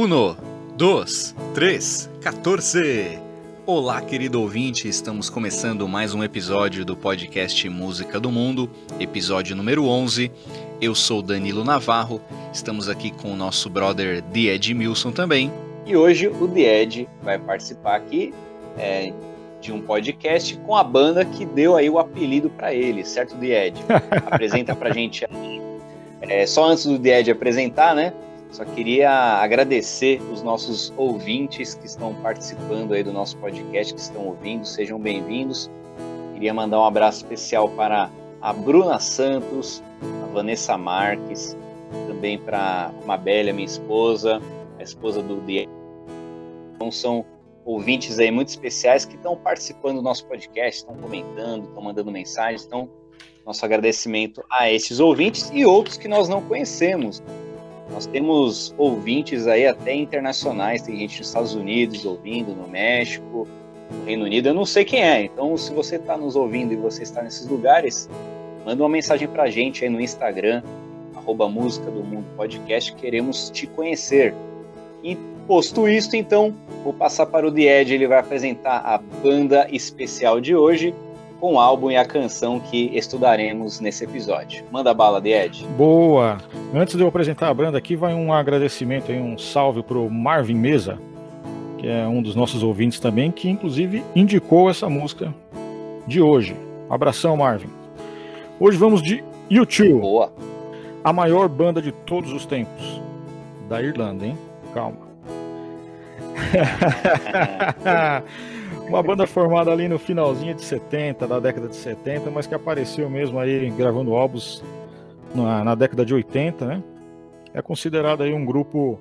Uno, dois, três, 14. Olá, querido ouvinte, estamos começando mais um episódio do podcast Música do Mundo, episódio número 11. Eu sou Danilo Navarro, estamos aqui com o nosso brother The Ed Milson também. E hoje o The Ed vai participar aqui é, de um podcast com a banda que deu aí o apelido para ele, certo, The Ed? Apresenta pra gente aí. É, só antes do The Ed apresentar, né? Só queria agradecer os nossos ouvintes que estão participando aí do nosso podcast, que estão ouvindo, sejam bem-vindos. Queria mandar um abraço especial para a Bruna Santos, a Vanessa Marques, também para a Mabélia, minha esposa, a esposa do Diego. Então são ouvintes aí muito especiais que estão participando do nosso podcast, estão comentando, estão mandando mensagens. Então, nosso agradecimento a esses ouvintes e outros que nós não conhecemos. Nós temos ouvintes aí até internacionais, tem gente nos Estados Unidos ouvindo, no México, no Reino Unido, eu não sei quem é. Então, se você está nos ouvindo e você está nesses lugares, manda uma mensagem para a gente aí no Instagram, arroba Música do Mundo Podcast, queremos te conhecer. E posto isto, então, vou passar para o Died, ele vai apresentar a banda especial de hoje, com o álbum e a canção que estudaremos nesse episódio. Manda bala, Ed. Boa! Antes de eu apresentar a banda aqui, vai um agradecimento e um salve pro Marvin Mesa, que é um dos nossos ouvintes também, que inclusive indicou essa música de hoje. Abração, Marvin. Hoje vamos de YouTube. Boa. A maior banda de todos os tempos. Da Irlanda, hein? Calma. Uma banda formada ali no finalzinho de 70, da década de 70, mas que apareceu mesmo aí gravando álbuns na, na década de 80, né? É considerado aí um grupo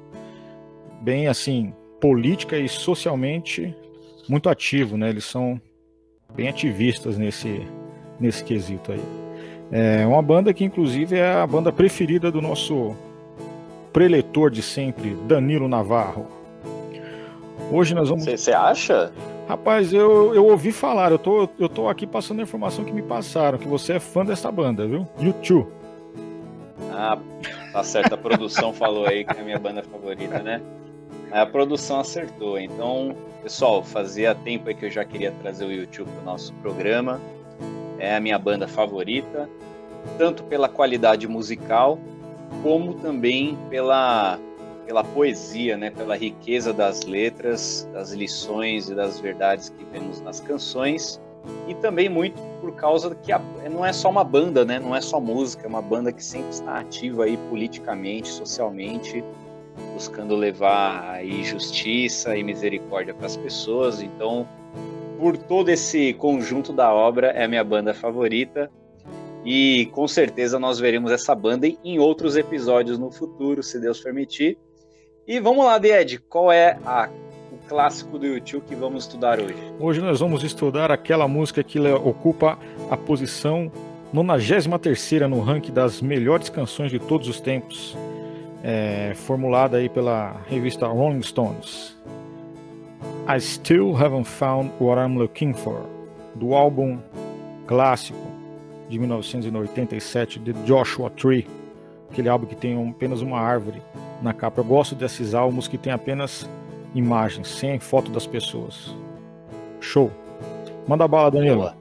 bem assim, política e socialmente muito ativo, né? Eles são bem ativistas nesse, nesse quesito aí. É uma banda que inclusive é a banda preferida do nosso preletor de sempre, Danilo Navarro. Hoje nós vamos. Você acha? Rapaz, eu, eu ouvi falar, eu tô, eu tô aqui passando a informação que me passaram, que você é fã dessa banda, viu? YouTube. Ah, tá certo, a produção falou aí que é a minha banda favorita, né? A produção acertou. Então, pessoal, fazia tempo que eu já queria trazer o YouTube para o nosso programa. É a minha banda favorita, tanto pela qualidade musical, como também pela pela poesia, né, pela riqueza das letras, das lições e das verdades que vemos nas canções, e também muito por causa que a, não é só uma banda, né, não é só música, é uma banda que sempre está ativa aí politicamente, socialmente, buscando levar aí justiça e misericórdia para as pessoas. Então, por todo esse conjunto da obra, é a minha banda favorita. E com certeza nós veremos essa banda em outros episódios no futuro, se Deus permitir. E vamos lá, Ed, qual é a, o clássico do YouTube que vamos estudar hoje? Hoje nós vamos estudar aquela música que ocupa a posição 93 no ranking das melhores canções de todos os tempos, é, formulada aí pela revista Rolling Stones. I Still Haven't Found What I'm Looking For, do álbum clássico de 1987 de Joshua Tree, aquele álbum que tem apenas uma árvore na capa. Eu gosto desses álbuns que tem apenas imagens, sem foto das pessoas. Show. Manda bala, Danilo. Boa.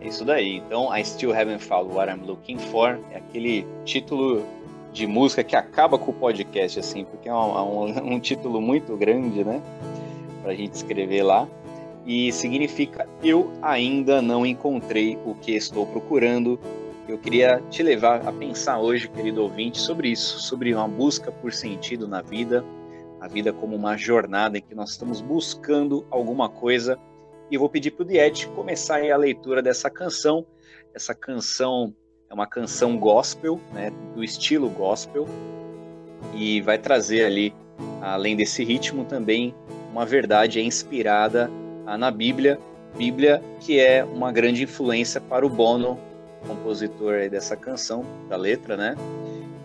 É isso daí. Então, I Still Haven't Found What I'm Looking For é aquele título de música que acaba com o podcast, assim, porque é um, um, um título muito grande, né? Pra gente escrever lá. E significa Eu ainda não encontrei o que estou procurando eu queria te levar a pensar hoje, querido ouvinte, sobre isso, sobre uma busca por sentido na vida, a vida como uma jornada em que nós estamos buscando alguma coisa. E eu vou pedir para o Diet começar a leitura dessa canção. Essa canção é uma canção gospel, né, do estilo gospel, e vai trazer ali, além desse ritmo, também uma verdade inspirada na Bíblia, Bíblia que é uma grande influência para o Bono compositor dessa canção, da letra, né?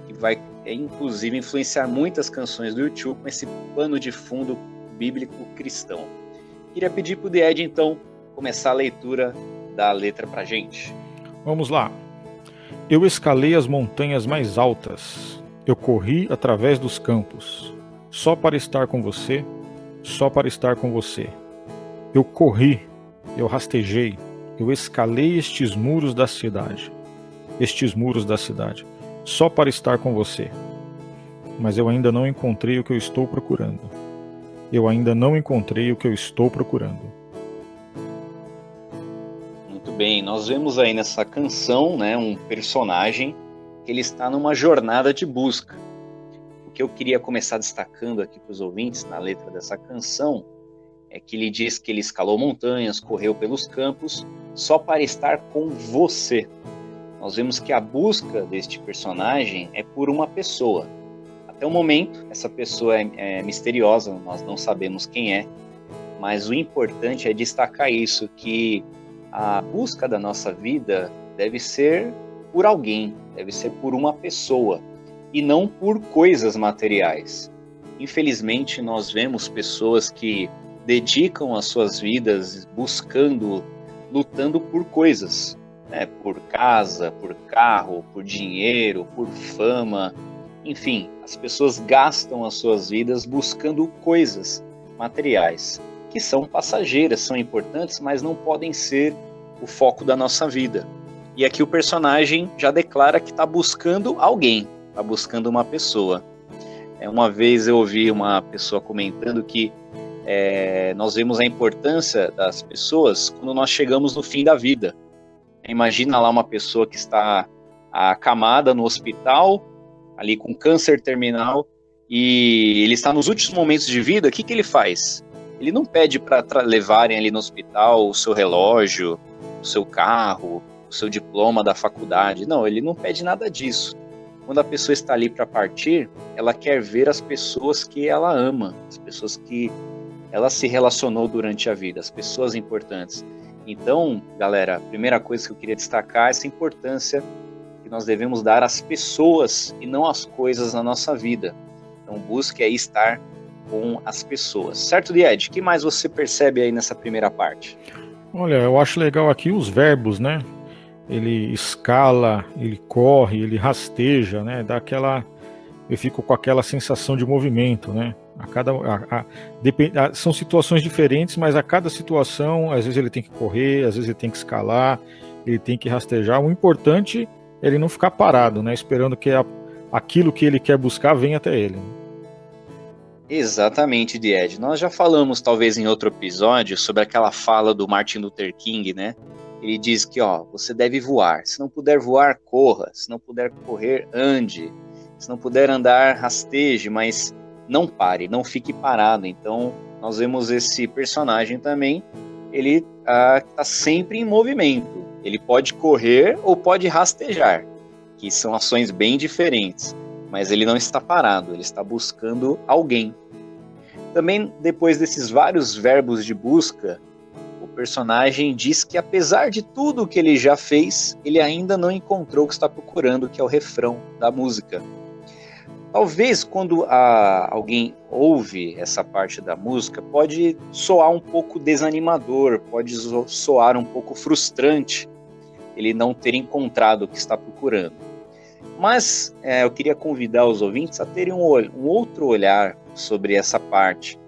Que vai, é, inclusive, influenciar muitas canções do YouTube com esse pano de fundo bíblico cristão. Queria pedir para o Ed, então, começar a leitura da letra para gente. Vamos lá. Eu escalei as montanhas mais altas, Eu corri através dos campos, só para estar com você, só para estar com você. Eu corri, eu rastejei, eu escalei estes muros da cidade, estes muros da cidade, só para estar com você. Mas eu ainda não encontrei o que eu estou procurando. Eu ainda não encontrei o que eu estou procurando. Muito bem, nós vemos aí nessa canção, né, um personagem que ele está numa jornada de busca. O que eu queria começar destacando aqui para os ouvintes na letra dessa canção é que ele diz que ele escalou montanhas, correu pelos campos, só para estar com você. Nós vemos que a busca deste personagem é por uma pessoa. Até o momento, essa pessoa é, é misteriosa, nós não sabemos quem é, mas o importante é destacar isso, que a busca da nossa vida deve ser por alguém, deve ser por uma pessoa e não por coisas materiais. Infelizmente, nós vemos pessoas que dedicam as suas vidas buscando, lutando por coisas, né? por casa, por carro, por dinheiro, por fama. Enfim, as pessoas gastam as suas vidas buscando coisas materiais que são passageiras, são importantes, mas não podem ser o foco da nossa vida. E aqui o personagem já declara que está buscando alguém, está buscando uma pessoa. É, uma vez eu ouvi uma pessoa comentando que é, nós vemos a importância das pessoas quando nós chegamos no fim da vida. Imagina lá uma pessoa que está acamada no hospital, ali com câncer terminal, e ele está nos últimos momentos de vida, o que, que ele faz? Ele não pede para levarem ali no hospital o seu relógio, o seu carro, o seu diploma da faculdade. Não, ele não pede nada disso. Quando a pessoa está ali para partir, ela quer ver as pessoas que ela ama, as pessoas que ela se relacionou durante a vida, as pessoas importantes. Então, galera, a primeira coisa que eu queria destacar é essa importância que nós devemos dar às pessoas e não às coisas na nossa vida. Então, busque aí estar com as pessoas. Certo, Died? O que mais você percebe aí nessa primeira parte? Olha, eu acho legal aqui os verbos, né? Ele escala, ele corre, ele rasteja, né? Dá aquela. Eu fico com aquela sensação de movimento, né? A cada, a, a, depend, a, são situações diferentes, mas a cada situação, às vezes ele tem que correr, às vezes ele tem que escalar, ele tem que rastejar. O importante é ele não ficar parado, né? Esperando que aquilo que ele quer buscar venha até ele. Exatamente, Died. Nós já falamos, talvez em outro episódio, sobre aquela fala do Martin Luther King, né? Ele diz que, ó, você deve voar. Se não puder voar, corra. Se não puder correr, ande. Se não puder andar, rasteje, mas não pare, não fique parado. Então, nós vemos esse personagem também, ele está ah, sempre em movimento. Ele pode correr ou pode rastejar, que são ações bem diferentes. Mas ele não está parado, ele está buscando alguém. Também, depois desses vários verbos de busca, o personagem diz que, apesar de tudo que ele já fez, ele ainda não encontrou o que está procurando, que é o refrão da música. Talvez quando a, alguém ouve essa parte da música, pode soar um pouco desanimador, pode soar um pouco frustrante ele não ter encontrado o que está procurando. Mas é, eu queria convidar os ouvintes a terem um, um outro olhar sobre essa parte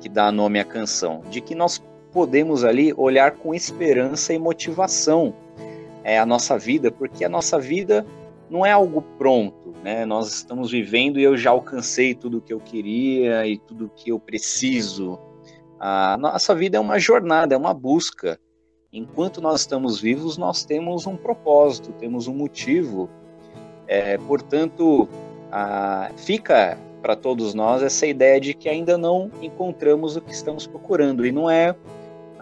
que dá nome à canção, de que nós podemos ali olhar com esperança e motivação é, a nossa vida, porque a nossa vida não é algo pronto, né? Nós estamos vivendo e eu já alcancei tudo o que eu queria e tudo o que eu preciso. A nossa vida é uma jornada, é uma busca. Enquanto nós estamos vivos, nós temos um propósito, temos um motivo. É, portanto, a, fica para todos nós essa ideia de que ainda não encontramos o que estamos procurando. E não é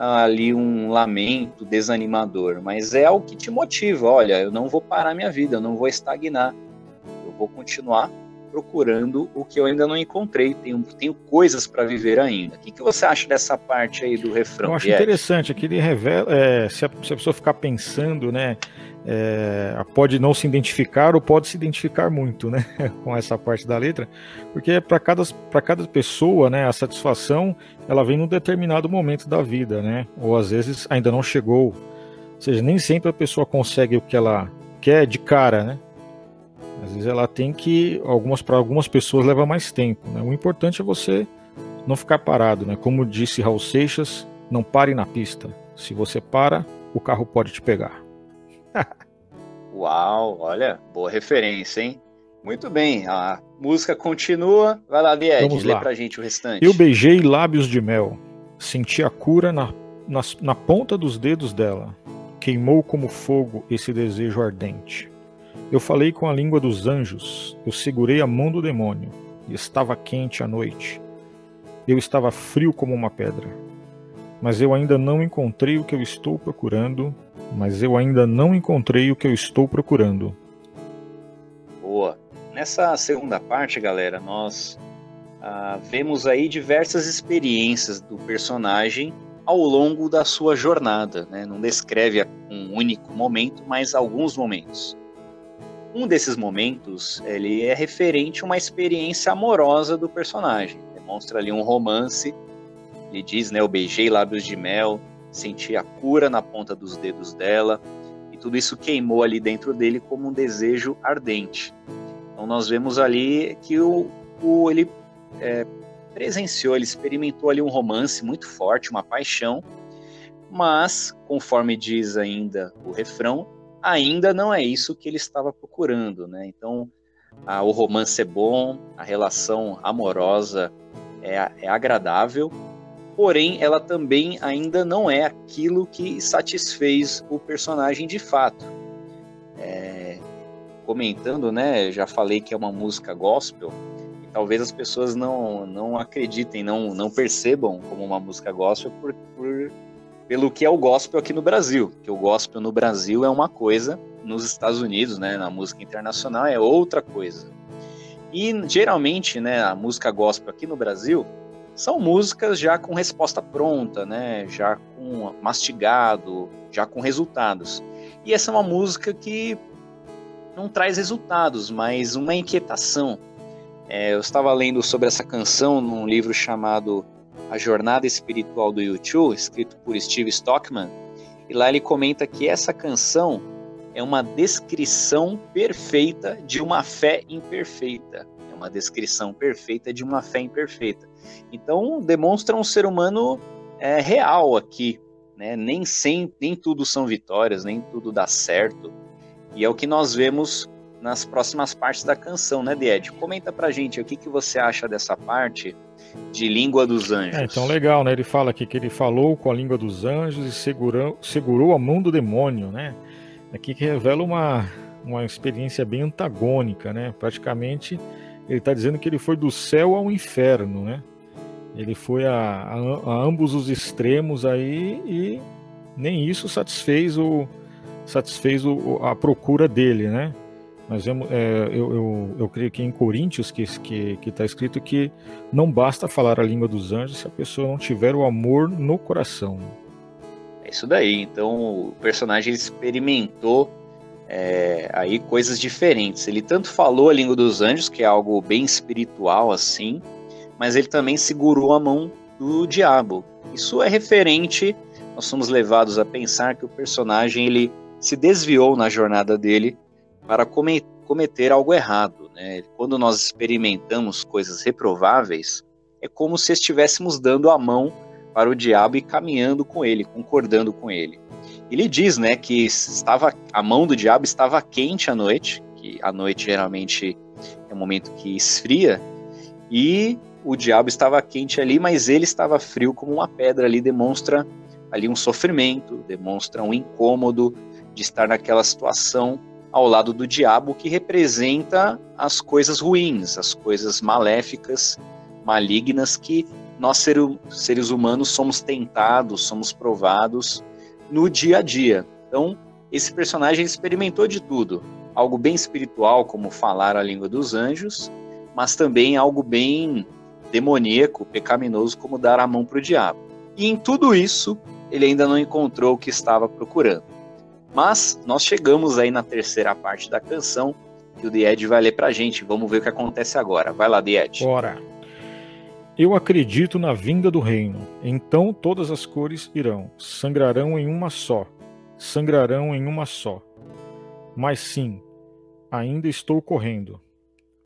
ali um lamento desanimador, mas é algo que te motiva. Olha, eu não vou parar minha vida, eu não vou estagnar, eu vou continuar procurando o que eu ainda não encontrei. Tenho, tenho coisas para viver ainda. O que, que você acha dessa parte aí do refrão? Eu acho interessante, aqui ele revela, é, se, a, se, a, pessoa ficar pensando, né, é, pode não se identificar ou pode se identificar muito, né, com essa parte da letra, porque para cada, cada pessoa, né, a satisfação ela vem num determinado momento da vida, né, ou às vezes ainda não chegou, ou seja, nem sempre a pessoa consegue o que ela quer de cara, né, Às vezes ela tem que, algumas para algumas pessoas leva mais tempo. Né? O importante é você não ficar parado, né? Como disse Raul Seixas, não pare na pista. Se você para, o carro pode te pegar. Uau, olha, boa referência, hein? Muito bem, a música continua. Vai lá, Lied, Vamos lê lá. pra gente o restante. Eu beijei lábios de mel, senti a cura na, na, na ponta dos dedos dela. Queimou como fogo esse desejo ardente. Eu falei com a língua dos anjos, eu segurei a mão do demônio, e estava quente a noite. Eu estava frio como uma pedra. Mas eu ainda não encontrei o que eu estou procurando, mas eu ainda não encontrei o que eu estou procurando. Boa. Nessa segunda parte, galera, nós ah, vemos aí diversas experiências do personagem ao longo da sua jornada. Né? Não descreve um único momento, mas alguns momentos. Um desses momentos ele é referente a uma experiência amorosa do personagem. Demonstra ali um romance. Ele diz, né, eu beijei lábios de mel, senti a cura na ponta dos dedos dela, e tudo isso queimou ali dentro dele como um desejo ardente. Então nós vemos ali que o, o ele é, presenciou, ele experimentou ali um romance muito forte, uma paixão, mas, conforme diz ainda o refrão, ainda não é isso que ele estava procurando, né? Então, a, o romance é bom, a relação amorosa é, é agradável, porém, ela também ainda não é aquilo que satisfez o personagem de fato. É, comentando, né? Já falei que é uma música gospel talvez as pessoas não, não acreditem, não, não percebam como uma música gospel por, por, pelo que é o gospel aqui no Brasil. Que o gospel no Brasil é uma coisa, nos Estados Unidos, né, na música internacional, é outra coisa. E geralmente, né, a música gospel aqui no Brasil são músicas já com resposta pronta, né, já com mastigado, já com resultados. E essa é uma música que não traz resultados, mas uma inquietação, é, eu estava lendo sobre essa canção num livro chamado A Jornada Espiritual do YouTube, escrito por Steve Stockman, e lá ele comenta que essa canção é uma descrição perfeita de uma fé imperfeita. É uma descrição perfeita de uma fé imperfeita. Então demonstra um ser humano é, real aqui. Né? Nem, sem, nem tudo são vitórias, nem tudo dá certo. E é o que nós vemos nas próximas partes da canção, né, Died? Comenta pra gente o que, que você acha dessa parte de Língua dos Anjos. É, então legal, né? Ele fala aqui que ele falou com a língua dos anjos e segurou, segurou a mão do demônio, né? Aqui que revela uma, uma experiência bem antagônica, né? Praticamente ele está dizendo que ele foi do céu ao inferno, né? Ele foi a, a, a ambos os extremos aí e nem isso satisfez o satisfez o, a procura dele, né? Mas é, eu, eu, eu, creio que em Coríntios que está que, que tá escrito que não basta falar a língua dos anjos se a pessoa não tiver o amor no coração. É isso daí. Então o personagem experimentou é, aí coisas diferentes. Ele tanto falou a língua dos anjos, que é algo bem espiritual assim, mas ele também segurou a mão do diabo. Isso é referente. Nós somos levados a pensar que o personagem ele se desviou na jornada dele para cometer algo errado. Né? Quando nós experimentamos coisas reprováveis, é como se estivéssemos dando a mão para o diabo e caminhando com ele, concordando com ele. Ele diz, né, que estava a mão do diabo estava quente à noite, que a noite geralmente é um momento que esfria, e o diabo estava quente ali, mas ele estava frio como uma pedra ali, demonstra ali um sofrimento, demonstra um incômodo de estar naquela situação ao lado do diabo, que representa as coisas ruins, as coisas maléficas, malignas que nós seres humanos somos tentados, somos provados no dia a dia. Então, esse personagem experimentou de tudo, algo bem espiritual, como falar a língua dos anjos, mas também algo bem demoníaco, pecaminoso, como dar a mão para o diabo. E em tudo isso, ele ainda não encontrou o que estava procurando. Mas nós chegamos aí na terceira parte da canção e o Died vai ler pra gente. Vamos ver o que acontece agora. Vai lá, Died. Bora. Eu acredito na vinda do reino. Então todas as cores irão, sangrarão em uma só, sangrarão em uma só. Mas sim, ainda estou correndo.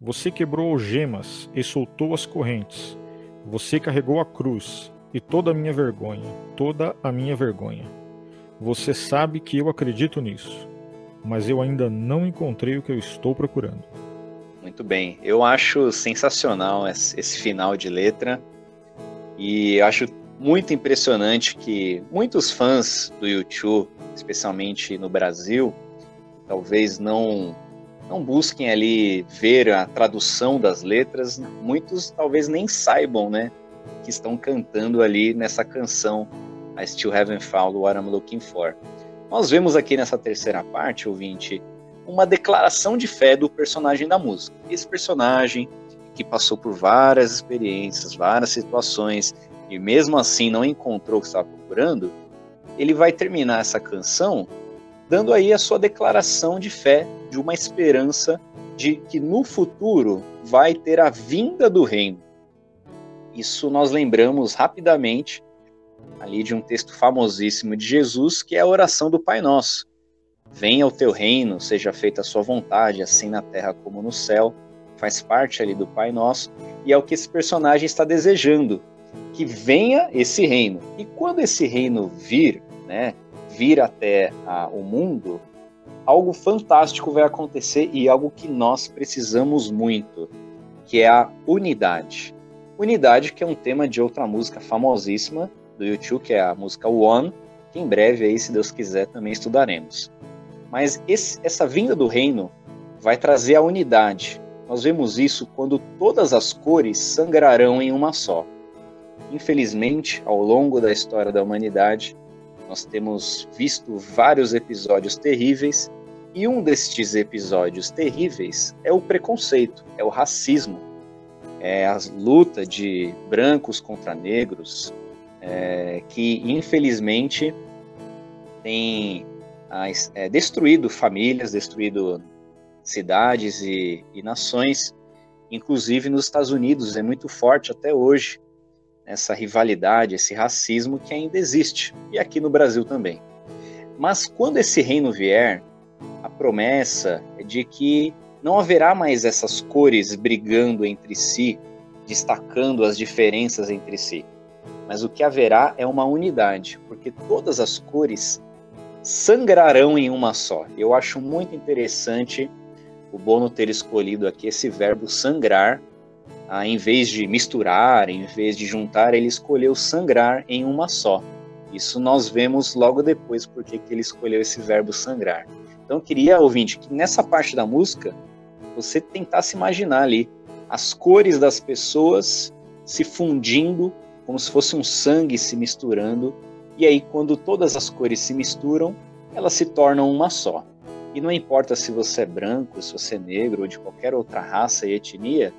Você quebrou algemas e soltou as correntes. Você carregou a cruz e toda a minha vergonha, toda a minha vergonha. Você sabe que eu acredito nisso, mas eu ainda não encontrei o que eu estou procurando. Muito bem, eu acho sensacional esse final de letra. E acho muito impressionante que muitos fãs do YouTube, especialmente no Brasil, talvez não não busquem ali ver a tradução das letras, muitos talvez nem saibam, né, que estão cantando ali nessa canção I Still Haven't Found What I'm Looking For. Nós vemos aqui nessa terceira parte, ouvinte, uma declaração de fé do personagem da música. Esse personagem que passou por várias experiências, várias situações e mesmo assim não encontrou o que estava procurando, ele vai terminar essa canção dando aí a sua declaração de fé, de uma esperança de que no futuro vai ter a vinda do reino. Isso nós lembramos rapidamente ali de um texto famosíssimo de Jesus, que é a oração do Pai Nosso. Venha o teu reino, seja feita a sua vontade, assim na terra como no céu. Faz parte ali do Pai Nosso e é o que esse personagem está desejando, que venha esse reino. E quando esse reino vir, né, vir até a, o mundo, algo fantástico vai acontecer e algo que nós precisamos muito, que é a unidade. Unidade, que é um tema de outra música famosíssima do YouTube, que é a música One, que em breve aí, se Deus quiser, também estudaremos. Mas esse, essa vinda do reino vai trazer a unidade. Nós vemos isso quando todas as cores sangrarão em uma só. Infelizmente, ao longo da história da humanidade, nós temos visto vários episódios terríveis, e um destes episódios terríveis é o preconceito, é o racismo, é a luta de brancos contra negros, é, que infelizmente tem é, destruído famílias, destruído cidades e, e nações, inclusive nos Estados Unidos, é muito forte até hoje essa rivalidade, esse racismo que ainda existe, e aqui no Brasil também. Mas quando esse reino vier, a promessa é de que não haverá mais essas cores brigando entre si, destacando as diferenças entre si. Mas o que haverá é uma unidade, porque todas as cores sangrarão em uma só. Eu acho muito interessante o Bono ter escolhido aqui esse verbo sangrar ah, em vez de misturar, em vez de juntar, ele escolheu sangrar em uma só. Isso nós vemos logo depois porque que ele escolheu esse verbo sangrar. Então eu queria, ouvinte, que nessa parte da música você tentasse imaginar ali as cores das pessoas se fundindo como se fosse um sangue se misturando. E aí, quando todas as cores se misturam, elas se tornam uma só. E não importa se você é branco, se você é negro ou de qualquer outra raça e etnia,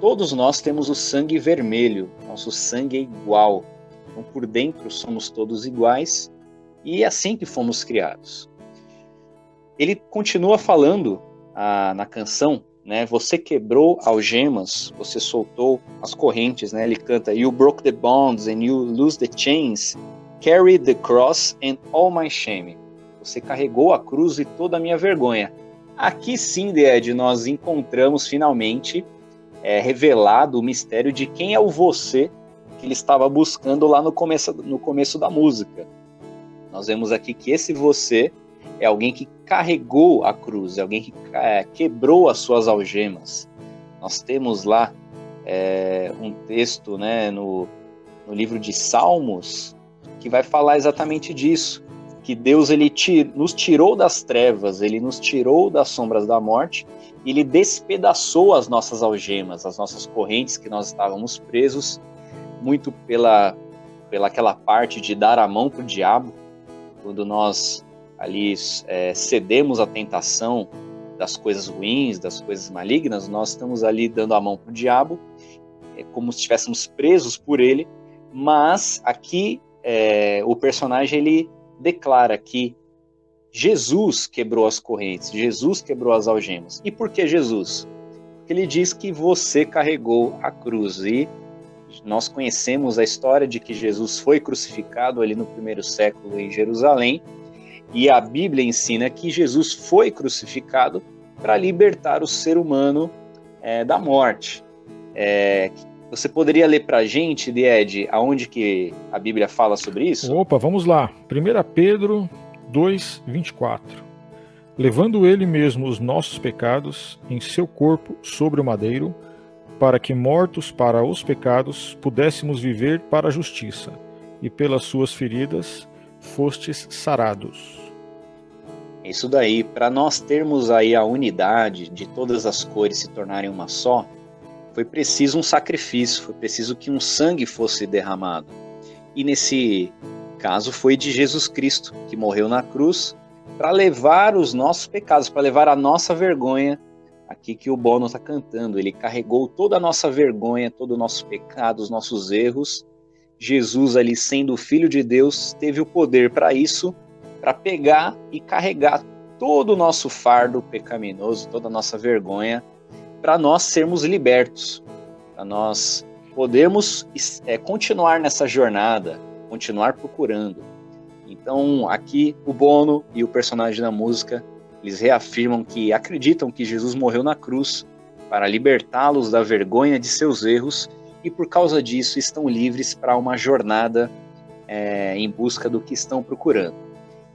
Todos nós temos o sangue vermelho, nosso sangue é igual. Então, por dentro somos todos iguais e é assim que fomos criados. Ele continua falando ah, na canção, né? Você quebrou algemas, você soltou as correntes, né? Ele canta: You broke the bonds and you lose the chains, carry the cross and all my shame. Você carregou a cruz e toda a minha vergonha. Aqui sim, Ed, nós encontramos finalmente é, revelado o mistério de quem é o você que ele estava buscando lá no começo, no começo da música. Nós vemos aqui que esse você é alguém que carregou a cruz, é alguém que é, quebrou as suas algemas. Nós temos lá é, um texto né, no, no livro de Salmos que vai falar exatamente disso, que Deus ele tir, nos tirou das trevas, ele nos tirou das sombras da morte ele despedaçou as nossas algemas, as nossas correntes que nós estávamos presos, muito pela, pela aquela parte de dar a mão para o diabo, quando nós ali é, cedemos à tentação das coisas ruins, das coisas malignas, nós estamos ali dando a mão para o diabo, é como se estivéssemos presos por ele, mas aqui é, o personagem ele declara que Jesus quebrou as correntes, Jesus quebrou as algemas. E por que Jesus? Porque ele diz que você carregou a cruz e nós conhecemos a história de que Jesus foi crucificado ali no primeiro século em Jerusalém, e a Bíblia ensina que Jesus foi crucificado para libertar o ser humano é, da morte. É, você poderia ler para a gente, Ed, aonde que a Bíblia fala sobre isso? Opa, vamos lá. 1 Pedro 2, 24. Levando ele mesmo os nossos pecados em seu corpo sobre o madeiro, para que, mortos para os pecados, pudéssemos viver para a justiça, e pelas suas feridas fostes sarados. Isso daí, para nós termos aí a unidade de todas as cores se tornarem uma só, foi preciso um sacrifício, foi preciso que um sangue fosse derramado. E nesse caso foi de Jesus Cristo, que morreu na cruz para levar os nossos pecados, para levar a nossa vergonha. Aqui que o Bono está cantando, ele carregou toda a nossa vergonha, todo o nosso pecado, os nossos erros. Jesus, ali sendo o Filho de Deus, teve o poder para isso, para pegar e carregar todo o nosso fardo pecaminoso, toda a nossa vergonha, para nós sermos libertos, para nós podermos é, continuar nessa jornada, continuar procurando. Então, aqui o Bono e o personagem da música, eles reafirmam que acreditam que Jesus morreu na cruz para libertá-los da vergonha de seus erros e por causa disso estão livres para uma jornada é, em busca do que estão procurando.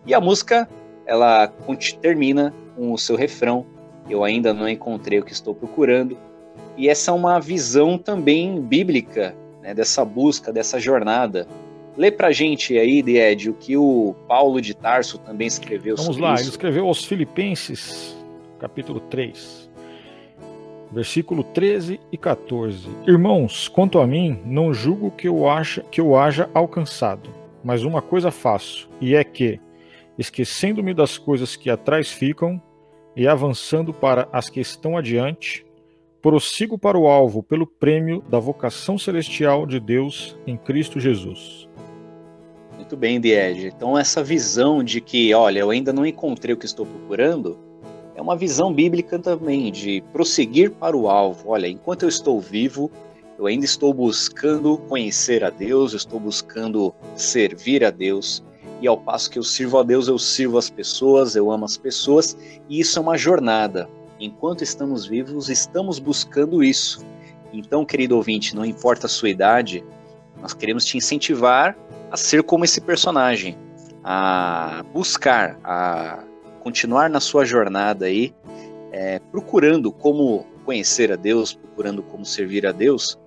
E a música ela termina com o seu refrão: Eu ainda não encontrei o que estou procurando. E essa é uma visão também bíblica né, dessa busca, dessa jornada Lê pra gente aí, Ed, o que o Paulo de Tarso também escreveu Vamos sobre lá, isso. ele escreveu aos Filipenses, capítulo 3, versículo 13 e 14. Irmãos, quanto a mim, não julgo que eu, acha, que eu haja alcançado, mas uma coisa faço, e é que, esquecendo-me das coisas que atrás ficam e avançando para as que estão adiante, prossigo para o alvo pelo prêmio da vocação celestial de Deus em Cristo Jesus. Muito bem, Diege. Então, essa visão de que, olha, eu ainda não encontrei o que estou procurando, é uma visão bíblica também, de prosseguir para o alvo. Olha, enquanto eu estou vivo, eu ainda estou buscando conhecer a Deus, eu estou buscando servir a Deus. E ao passo que eu sirvo a Deus, eu sirvo as pessoas, eu amo as pessoas, e isso é uma jornada. Enquanto estamos vivos, estamos buscando isso. Então, querido ouvinte, não importa a sua idade, nós queremos te incentivar a ser como esse personagem, a buscar, a continuar na sua jornada aí, é, procurando como conhecer a Deus, procurando como servir a Deus,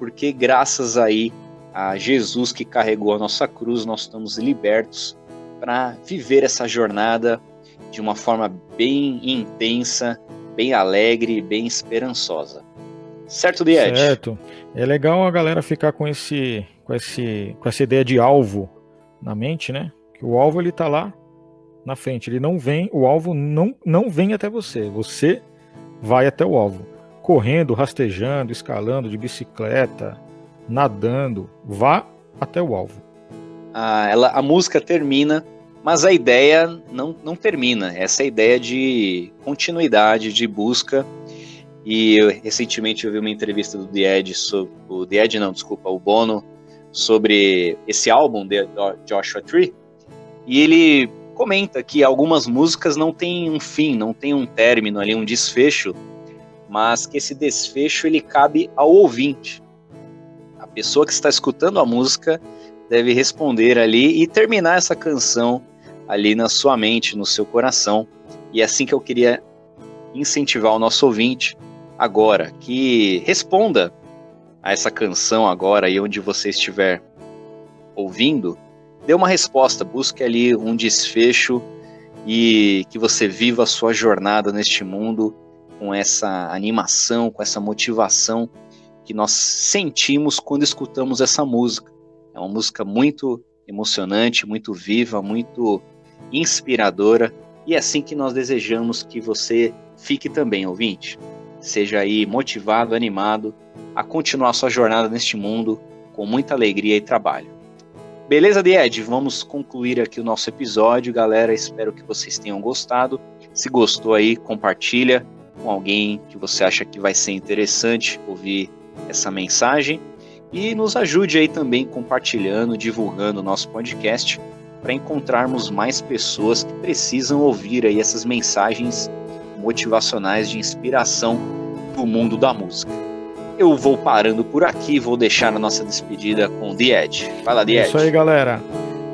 porque graças aí a Jesus que carregou a nossa cruz, nós estamos libertos para viver essa jornada de uma forma bem intensa, bem alegre, bem esperançosa. Certo, Died? Certo. É legal a galera ficar com esse com, esse, com essa ideia de alvo na mente, né? Que o alvo ele tá lá na frente, ele não vem, o alvo não, não vem até você, você vai até o alvo, correndo, rastejando, escalando de bicicleta, nadando, vá até o alvo. Ah, ela, a música termina, mas a ideia não, não termina. Essa é ideia de continuidade, de busca. E eu, recentemente eu vi uma entrevista do The Ed, sobre, o The Ed não, desculpa, o Bono, sobre esse álbum de Joshua Tree, e ele comenta que algumas músicas não têm um fim, não tem um término ali, um desfecho, mas que esse desfecho ele cabe ao ouvinte. A pessoa que está escutando a música deve responder ali e terminar essa canção ali na sua mente, no seu coração. E é assim que eu queria incentivar o nosso ouvinte agora, que responda a essa canção agora e onde você estiver ouvindo, dê uma resposta, busque ali um desfecho e que você viva a sua jornada neste mundo com essa animação, com essa motivação que nós sentimos quando escutamos essa música. É uma música muito emocionante, muito viva, muito inspiradora e é assim que nós desejamos que você fique também, ouvinte. Seja aí motivado, animado a continuar sua jornada neste mundo com muita alegria e trabalho. Beleza, Ed? Vamos concluir aqui o nosso episódio, galera. Espero que vocês tenham gostado. Se gostou aí, compartilha com alguém que você acha que vai ser interessante ouvir essa mensagem e nos ajude aí também compartilhando, divulgando o nosso podcast para encontrarmos mais pessoas que precisam ouvir aí essas mensagens motivacionais de inspiração do mundo da música. Eu vou parando por aqui, vou deixar a nossa despedida com The Ed. Fala, The Ed. É isso aí, galera.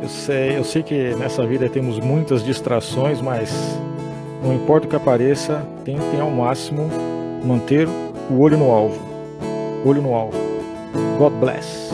Eu sei, eu sei que nessa vida temos muitas distrações, mas não importa o que apareça, tentem ao máximo manter o olho no alvo. Olho no alvo. God bless.